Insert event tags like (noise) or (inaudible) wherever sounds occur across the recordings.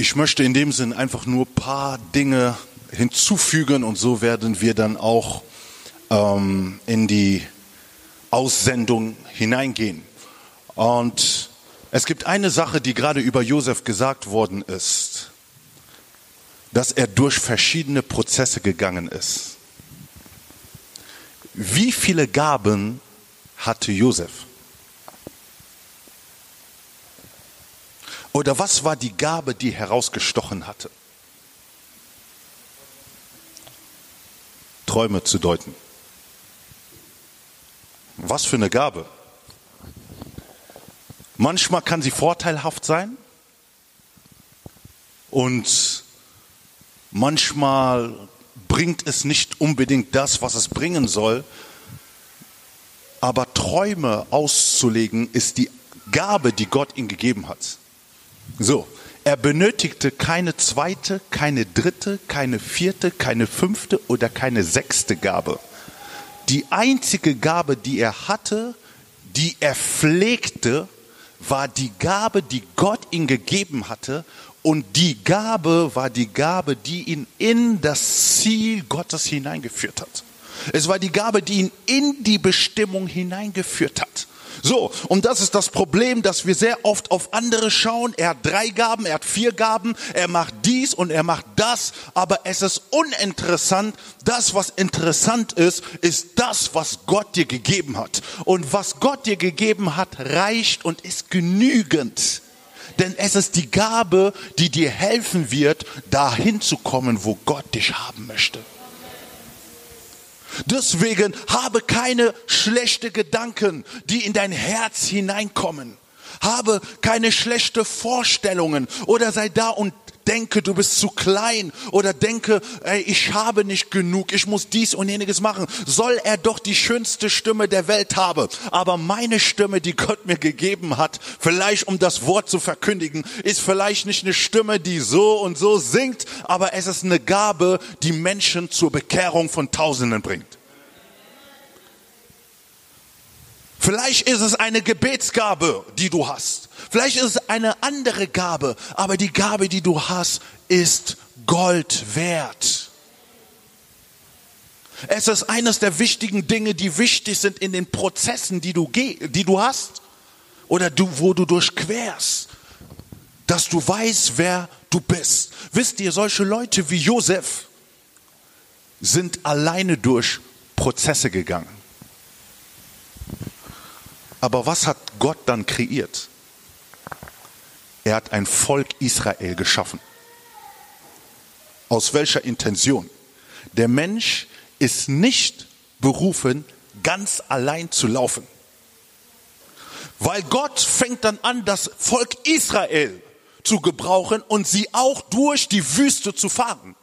ich möchte in dem Sinn einfach nur ein paar Dinge hinzufügen und so werden wir dann auch ähm, in die Aussendung hineingehen. Und es gibt eine Sache, die gerade über Josef gesagt worden ist, dass er durch verschiedene Prozesse gegangen ist. Wie viele Gaben hatte Josef? Oder was war die Gabe, die herausgestochen hatte? Träume zu deuten. Was für eine Gabe. Manchmal kann sie vorteilhaft sein und manchmal bringt es nicht unbedingt das, was es bringen soll. Aber Träume auszulegen ist die Gabe, die Gott ihm gegeben hat. So, er benötigte keine zweite, keine dritte, keine vierte, keine fünfte oder keine sechste Gabe. Die einzige Gabe, die er hatte, die er pflegte, war die Gabe, die Gott ihm gegeben hatte. Und die Gabe war die Gabe, die ihn in das Ziel Gottes hineingeführt hat. Es war die Gabe, die ihn in die Bestimmung hineingeführt hat. So, und das ist das Problem, dass wir sehr oft auf andere schauen. Er hat drei Gaben, er hat vier Gaben, er macht dies und er macht das, aber es ist uninteressant. Das, was interessant ist, ist das, was Gott dir gegeben hat. Und was Gott dir gegeben hat, reicht und ist genügend. Denn es ist die Gabe, die dir helfen wird, dahin zu kommen, wo Gott dich haben möchte. Deswegen habe keine schlechte Gedanken, die in dein Herz hineinkommen. Habe keine schlechte Vorstellungen oder sei da und denke, du bist zu klein oder denke, ey, ich habe nicht genug, ich muss dies und jeniges machen, soll er doch die schönste Stimme der Welt haben. Aber meine Stimme, die Gott mir gegeben hat, vielleicht um das Wort zu verkündigen, ist vielleicht nicht eine Stimme, die so und so singt, aber es ist eine Gabe, die Menschen zur Bekehrung von Tausenden bringt. Vielleicht ist es eine Gebetsgabe, die du hast. Vielleicht ist es eine andere Gabe, aber die Gabe, die du hast, ist Gold wert. Es ist eines der wichtigen Dinge, die wichtig sind in den Prozessen, die du, die du hast oder du, wo du durchquerst, dass du weißt, wer du bist. Wisst ihr, solche Leute wie Josef sind alleine durch Prozesse gegangen. Aber was hat Gott dann kreiert? Er hat ein Volk Israel geschaffen. Aus welcher Intention? Der Mensch ist nicht berufen, ganz allein zu laufen. Weil Gott fängt dann an, das Volk Israel zu gebrauchen und sie auch durch die Wüste zu fahren.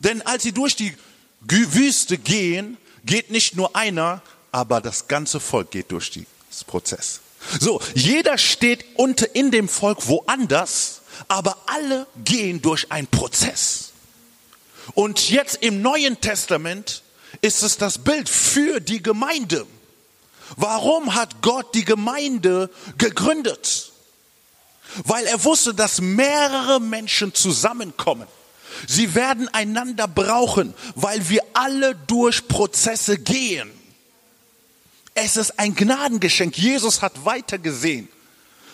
Denn als sie durch die Wüste gehen, geht nicht nur einer, aber das ganze Volk geht durch die Prozess. So, jeder steht unter in dem Volk woanders, aber alle gehen durch einen Prozess. Und jetzt im Neuen Testament ist es das Bild für die Gemeinde. Warum hat Gott die Gemeinde gegründet? Weil er wusste, dass mehrere Menschen zusammenkommen. Sie werden einander brauchen, weil wir alle durch Prozesse gehen. Es ist ein Gnadengeschenk. Jesus hat weitergesehen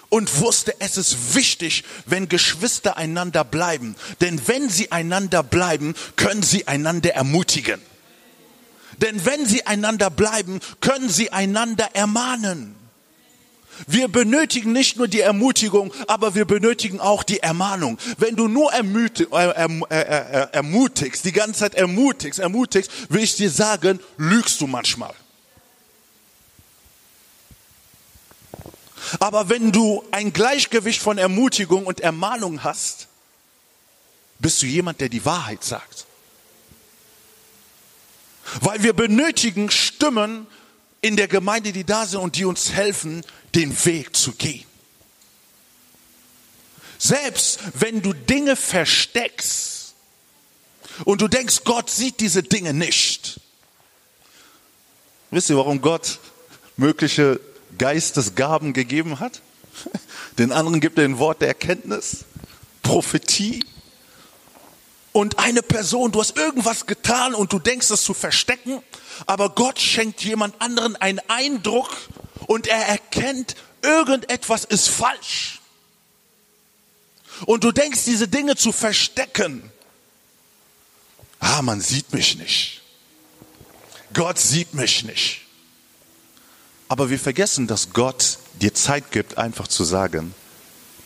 und wusste, es ist wichtig, wenn Geschwister einander bleiben. Denn wenn sie einander bleiben, können sie einander ermutigen. Denn wenn sie einander bleiben, können sie einander ermahnen. Wir benötigen nicht nur die Ermutigung, aber wir benötigen auch die Ermahnung. Wenn du nur äh, äh, äh, ermutigst, die ganze Zeit ermutigst, ermutigst, will ich dir sagen, lügst du manchmal. Aber wenn du ein Gleichgewicht von Ermutigung und Ermahnung hast, bist du jemand, der die Wahrheit sagt. Weil wir benötigen Stimmen in der Gemeinde, die da sind und die uns helfen, den Weg zu gehen. Selbst wenn du Dinge versteckst und du denkst, Gott sieht diese Dinge nicht. Wisst ihr, warum Gott mögliche Geistesgaben gegeben hat. (laughs) Den anderen gibt er ein Wort der Erkenntnis. Prophetie und eine Person, du hast irgendwas getan und du denkst es zu verstecken, aber Gott schenkt jemand anderen einen Eindruck und er erkennt, irgendetwas ist falsch. Und du denkst, diese Dinge zu verstecken. Ah, man sieht mich nicht. Gott sieht mich nicht. Aber wir vergessen, dass Gott dir Zeit gibt, einfach zu sagen,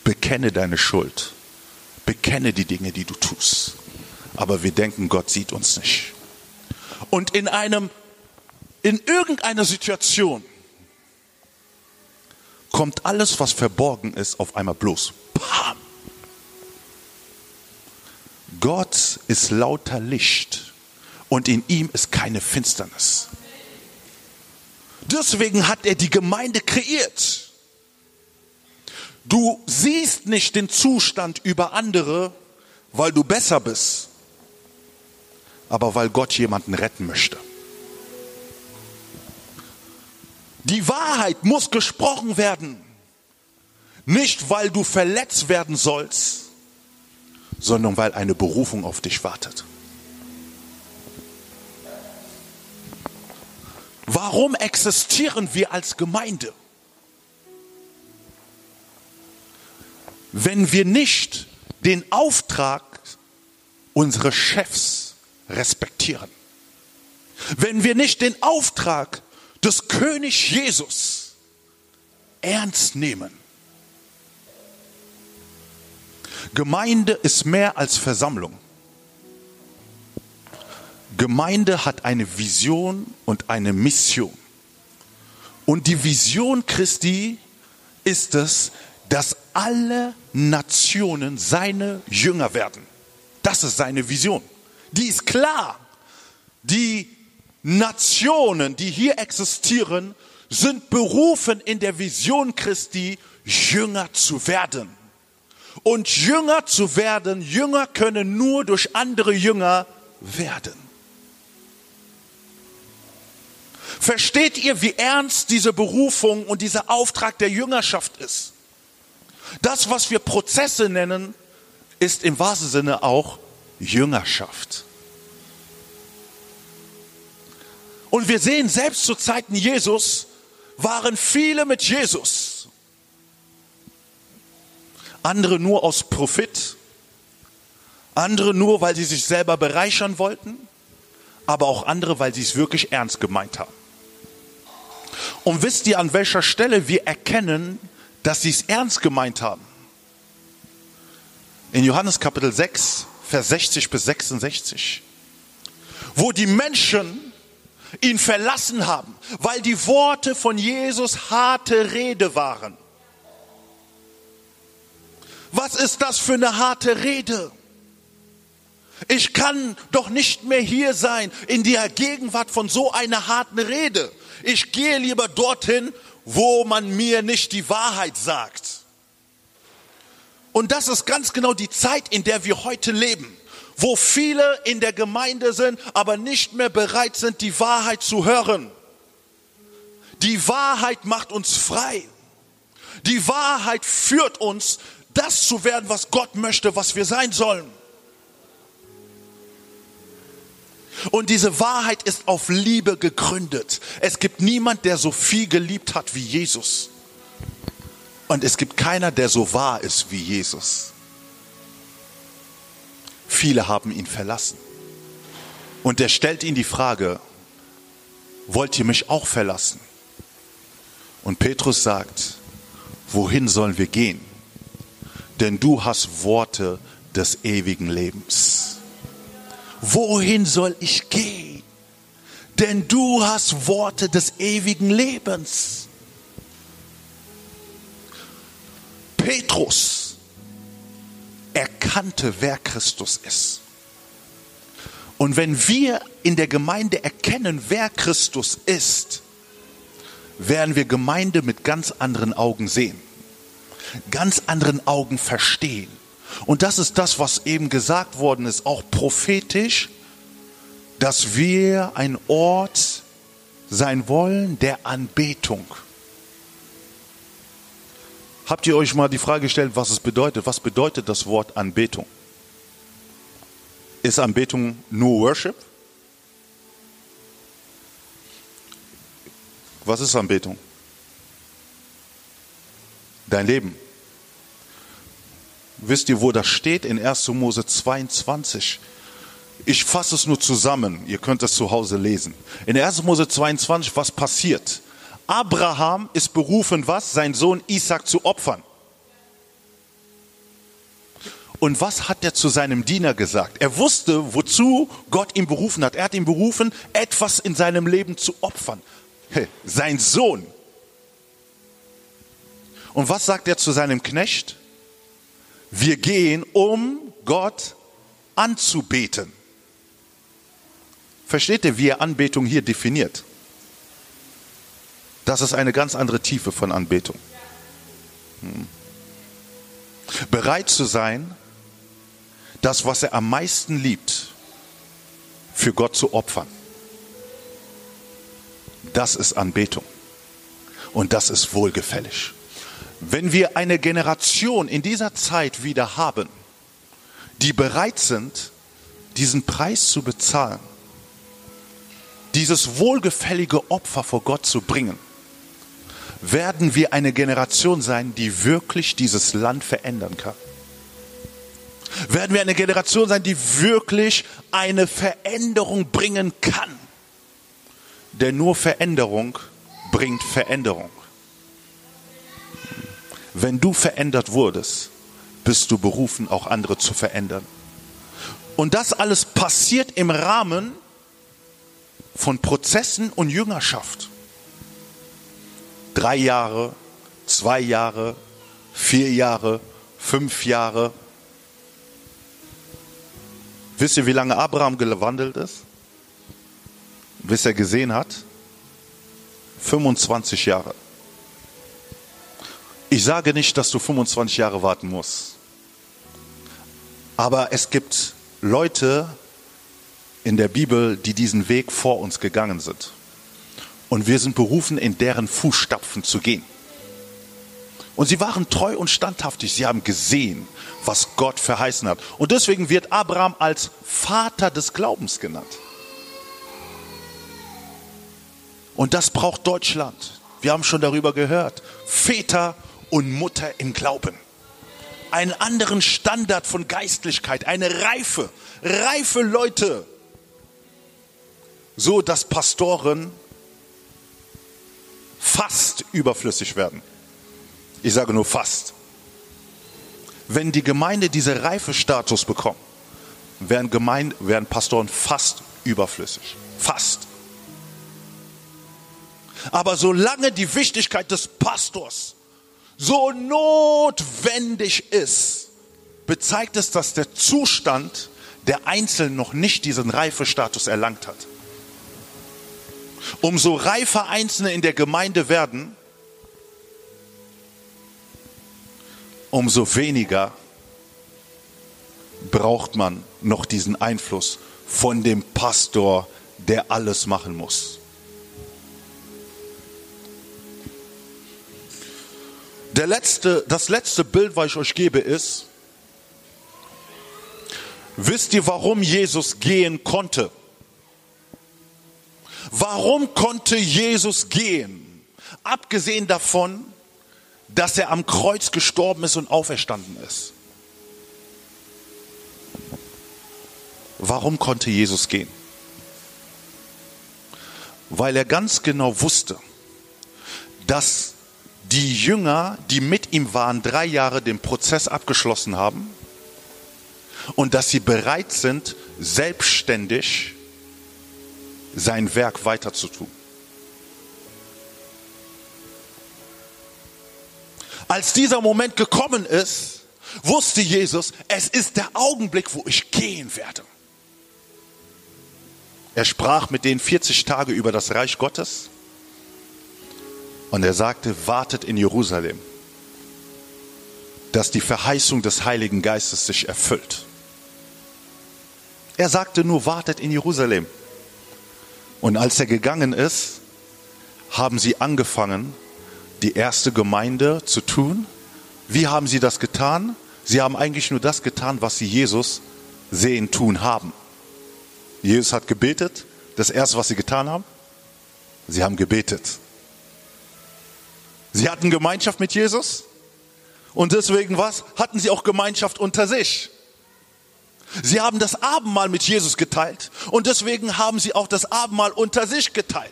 bekenne deine Schuld, bekenne die Dinge, die du tust. Aber wir denken, Gott sieht uns nicht. Und in einem, in irgendeiner Situation kommt alles, was verborgen ist, auf einmal bloß. Pam! Gott ist lauter Licht und in ihm ist keine Finsternis. Deswegen hat er die Gemeinde kreiert. Du siehst nicht den Zustand über andere, weil du besser bist, aber weil Gott jemanden retten möchte. Die Wahrheit muss gesprochen werden, nicht weil du verletzt werden sollst, sondern weil eine Berufung auf dich wartet. Warum existieren wir als Gemeinde? Wenn wir nicht den Auftrag unseres Chefs respektieren, wenn wir nicht den Auftrag des König Jesus ernst nehmen. Gemeinde ist mehr als Versammlung. Gemeinde hat eine Vision und eine Mission. Und die Vision Christi ist es, dass alle Nationen seine Jünger werden. Das ist seine Vision. Die ist klar. Die Nationen, die hier existieren, sind berufen in der Vision Christi, Jünger zu werden. Und Jünger zu werden, Jünger können nur durch andere Jünger werden. Versteht ihr, wie ernst diese Berufung und dieser Auftrag der Jüngerschaft ist? Das, was wir Prozesse nennen, ist im wahrsten Sinne auch Jüngerschaft. Und wir sehen, selbst zu Zeiten Jesus waren viele mit Jesus. Andere nur aus Profit, andere nur, weil sie sich selber bereichern wollten, aber auch andere, weil sie es wirklich ernst gemeint haben. Und wisst ihr, an welcher Stelle wir erkennen, dass sie es ernst gemeint haben? In Johannes Kapitel 6, Vers 60 bis 66, wo die Menschen ihn verlassen haben, weil die Worte von Jesus harte Rede waren. Was ist das für eine harte Rede? Ich kann doch nicht mehr hier sein in der Gegenwart von so einer harten Rede. Ich gehe lieber dorthin, wo man mir nicht die Wahrheit sagt. Und das ist ganz genau die Zeit, in der wir heute leben wo viele in der Gemeinde sind, aber nicht mehr bereit sind, die Wahrheit zu hören. Die Wahrheit macht uns frei. Die Wahrheit führt uns, das zu werden, was Gott möchte, was wir sein sollen. Und diese Wahrheit ist auf Liebe gegründet. Es gibt niemand, der so viel geliebt hat wie Jesus. Und es gibt keiner, der so wahr ist wie Jesus. Viele haben ihn verlassen. Und er stellt ihnen die Frage, wollt ihr mich auch verlassen? Und Petrus sagt, wohin sollen wir gehen? Denn du hast Worte des ewigen Lebens. Wohin soll ich gehen? Denn du hast Worte des ewigen Lebens. Petrus erkannte, wer Christus ist. Und wenn wir in der Gemeinde erkennen, wer Christus ist, werden wir Gemeinde mit ganz anderen Augen sehen, ganz anderen Augen verstehen. Und das ist das, was eben gesagt worden ist, auch prophetisch, dass wir ein Ort sein wollen der Anbetung. Habt ihr euch mal die Frage gestellt, was es bedeutet? Was bedeutet das Wort Anbetung? Ist Anbetung nur Worship? Was ist Anbetung? Dein Leben. Wisst ihr, wo das steht? In 1. Mose 22. Ich fasse es nur zusammen. Ihr könnt es zu Hause lesen. In 1. Mose 22, was passiert? Abraham ist berufen, was? Sein Sohn Isaac zu opfern. Und was hat er zu seinem Diener gesagt? Er wusste, wozu Gott ihn berufen hat. Er hat ihn berufen, etwas in seinem Leben zu opfern. Sein Sohn. Und was sagt er zu seinem Knecht? Wir gehen, um Gott anzubeten. Versteht ihr, wie er Anbetung hier definiert? Das ist eine ganz andere Tiefe von Anbetung. Hm. Bereit zu sein, das, was er am meisten liebt, für Gott zu opfern. Das ist Anbetung. Und das ist wohlgefällig. Wenn wir eine Generation in dieser Zeit wieder haben, die bereit sind, diesen Preis zu bezahlen, dieses wohlgefällige Opfer vor Gott zu bringen, werden wir eine Generation sein, die wirklich dieses Land verändern kann. Werden wir eine Generation sein, die wirklich eine Veränderung bringen kann. Denn nur Veränderung bringt Veränderung. Wenn du verändert wurdest, bist du berufen, auch andere zu verändern. Und das alles passiert im Rahmen von Prozessen und Jüngerschaft drei Jahre, zwei Jahre, vier Jahre, fünf Jahre. Wisst ihr, wie lange Abraham gewandelt ist? Bis er gesehen hat? 25 Jahre. Ich sage nicht, dass du 25 Jahre warten musst. Aber es gibt Leute in der Bibel, die diesen Weg vor uns gegangen sind. Und wir sind berufen, in deren Fußstapfen zu gehen. Und sie waren treu und standhaftig. Sie haben gesehen, was Gott verheißen hat. Und deswegen wird Abraham als Vater des Glaubens genannt. Und das braucht Deutschland. Wir haben schon darüber gehört. Väter und Mutter im Glauben. Einen anderen Standard von Geistlichkeit, eine reife, reife Leute. So dass Pastoren fast überflüssig werden. Ich sage nur fast. Wenn die Gemeinde diese Reifestatus bekommt, werden, Gemeinde, werden Pastoren fast überflüssig. Fast. Aber solange die Wichtigkeit des Pastors so notwendig ist, bezeigt es, dass der Zustand der Einzelnen noch nicht diesen Reifestatus erlangt hat umso reifer Einzelne in der Gemeinde werden, umso weniger braucht man noch diesen Einfluss von dem Pastor, der alles machen muss. Der letzte, das letzte Bild, was ich euch gebe, ist, wisst ihr, warum Jesus gehen konnte? Warum konnte Jesus gehen? Abgesehen davon, dass er am Kreuz gestorben ist und auferstanden ist. Warum konnte Jesus gehen? Weil er ganz genau wusste, dass die Jünger, die mit ihm waren, drei Jahre den Prozess abgeschlossen haben und dass sie bereit sind, selbstständig sein Werk weiter zu tun. Als dieser Moment gekommen ist, wusste Jesus, es ist der Augenblick, wo ich gehen werde. Er sprach mit denen 40 Tage über das Reich Gottes und er sagte, wartet in Jerusalem, dass die Verheißung des Heiligen Geistes sich erfüllt. Er sagte nur, wartet in Jerusalem. Und als er gegangen ist, haben sie angefangen, die erste Gemeinde zu tun Wie haben sie das getan? Sie haben eigentlich nur das getan, was sie Jesus sehen, tun haben. Jesus hat gebetet. Das erste, was sie getan haben, sie haben gebetet. Sie hatten Gemeinschaft mit Jesus und deswegen was? Hatten sie auch Gemeinschaft unter sich. Sie haben das Abendmahl mit Jesus geteilt und deswegen haben sie auch das Abendmahl unter sich geteilt.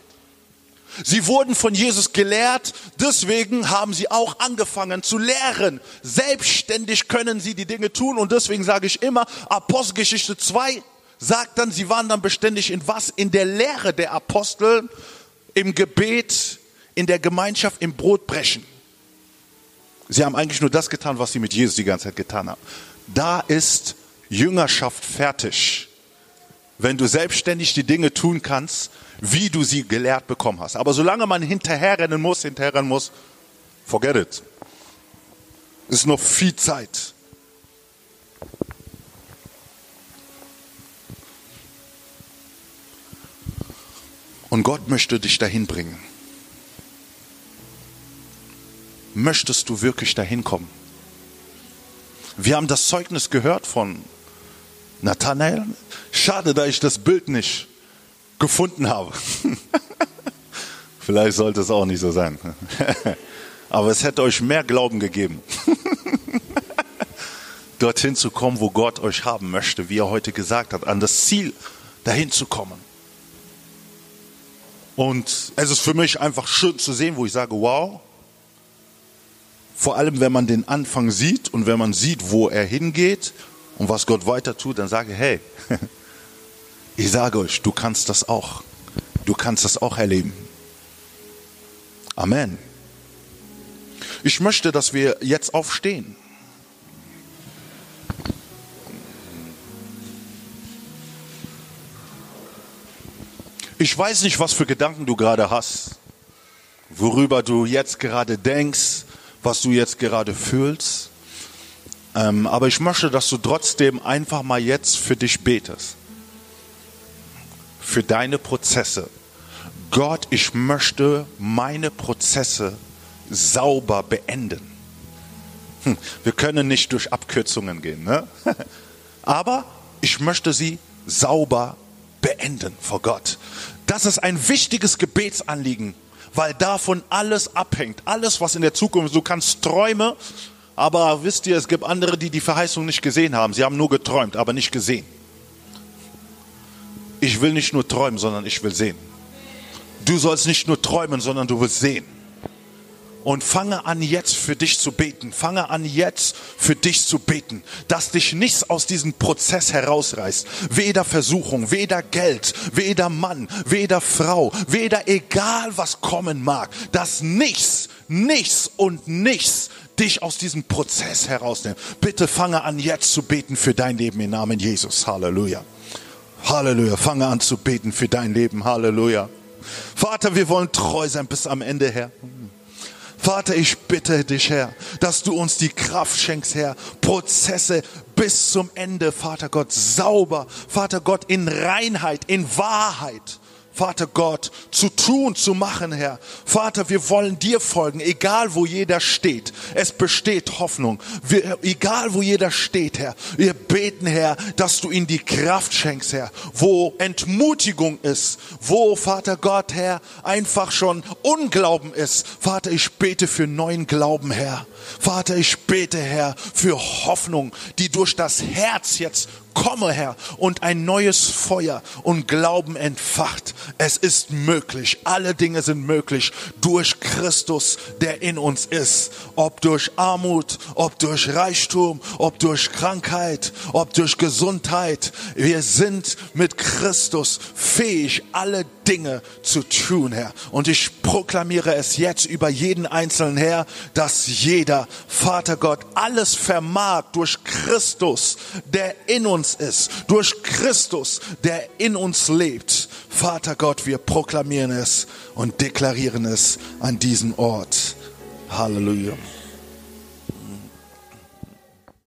Sie wurden von Jesus gelehrt, deswegen haben sie auch angefangen zu lehren. Selbstständig können sie die Dinge tun und deswegen sage ich immer, Apostelgeschichte 2 sagt dann, sie waren dann beständig in was? In der Lehre der Apostel, im Gebet, in der Gemeinschaft, im Brotbrechen. Sie haben eigentlich nur das getan, was sie mit Jesus die ganze Zeit getan haben. Da ist Jüngerschaft fertig. Wenn du selbstständig die Dinge tun kannst, wie du sie gelehrt bekommen hast. Aber solange man hinterherrennen muss, hinterherrennen muss, forget it. Es ist noch viel Zeit. Und Gott möchte dich dahin bringen. Möchtest du wirklich dahin kommen? Wir haben das Zeugnis gehört von Nathanael. Schade, da ich das Bild nicht gefunden habe. (laughs) Vielleicht sollte es auch nicht so sein. (laughs) Aber es hätte euch mehr Glauben gegeben, (laughs) dorthin zu kommen, wo Gott euch haben möchte, wie er heute gesagt hat, an das Ziel dahin zu kommen. Und es ist für mich einfach schön zu sehen, wo ich sage, wow, vor allem wenn man den Anfang sieht und wenn man sieht, wo er hingeht und was Gott weiter tut, dann sage ich, hey, (laughs) ich sage euch, du kannst das auch. Du kannst das auch erleben. Amen. Ich möchte, dass wir jetzt aufstehen. Ich weiß nicht, was für Gedanken du gerade hast, worüber du jetzt gerade denkst, was du jetzt gerade fühlst. Ähm, aber ich möchte, dass du trotzdem einfach mal jetzt für dich betest. Für deine Prozesse. Gott, ich möchte meine Prozesse sauber beenden. Hm, wir können nicht durch Abkürzungen gehen, ne? (laughs) aber ich möchte sie sauber beenden vor Gott. Das ist ein wichtiges Gebetsanliegen, weil davon alles abhängt. Alles, was in der Zukunft, du kannst Träume, aber wisst ihr, es gibt andere, die die Verheißung nicht gesehen haben. Sie haben nur geträumt, aber nicht gesehen. Ich will nicht nur träumen, sondern ich will sehen. Du sollst nicht nur träumen, sondern du willst sehen. Und fange an jetzt für dich zu beten. Fange an jetzt für dich zu beten, dass dich nichts aus diesem Prozess herausreißt. Weder Versuchung, weder Geld, weder Mann, weder Frau, weder egal was kommen mag, dass nichts, nichts und nichts dich aus diesem Prozess herausnimmt. Bitte fange an jetzt zu beten für dein Leben im Namen Jesus. Halleluja. Halleluja. Fange an zu beten für dein Leben. Halleluja. Vater, wir wollen treu sein bis am Ende, Herr. Vater, ich bitte dich, Herr, dass du uns die Kraft schenkst, Herr, Prozesse bis zum Ende, Vater Gott, sauber, Vater Gott, in Reinheit, in Wahrheit Vater Gott, zu tun, zu machen, Herr. Vater, wir wollen dir folgen, egal wo jeder steht. Es besteht Hoffnung. Wir, egal wo jeder steht, Herr. Wir beten, Herr, dass du ihm die Kraft schenkst, Herr. Wo Entmutigung ist, wo, Vater Gott, Herr, einfach schon Unglauben ist. Vater, ich bete für neuen Glauben, Herr. Vater, ich bete, Herr, für Hoffnung, die durch das Herz jetzt komme, Herr, und ein neues Feuer und Glauben entfacht. Es ist möglich. Alle Dinge sind möglich durch Christus, der in uns ist. Ob durch Armut, ob durch Reichtum, ob durch Krankheit, ob durch Gesundheit. Wir sind mit Christus fähig, alle Dinge zu tun, Herr. Und ich proklamiere es jetzt über jeden Einzelnen, Herr, dass jeder, Vater Gott, alles vermag durch Christus, der in uns ist, durch Christus, der in uns lebt. Vater Gott, wir proklamieren es und deklarieren es an diesem Ort. Halleluja.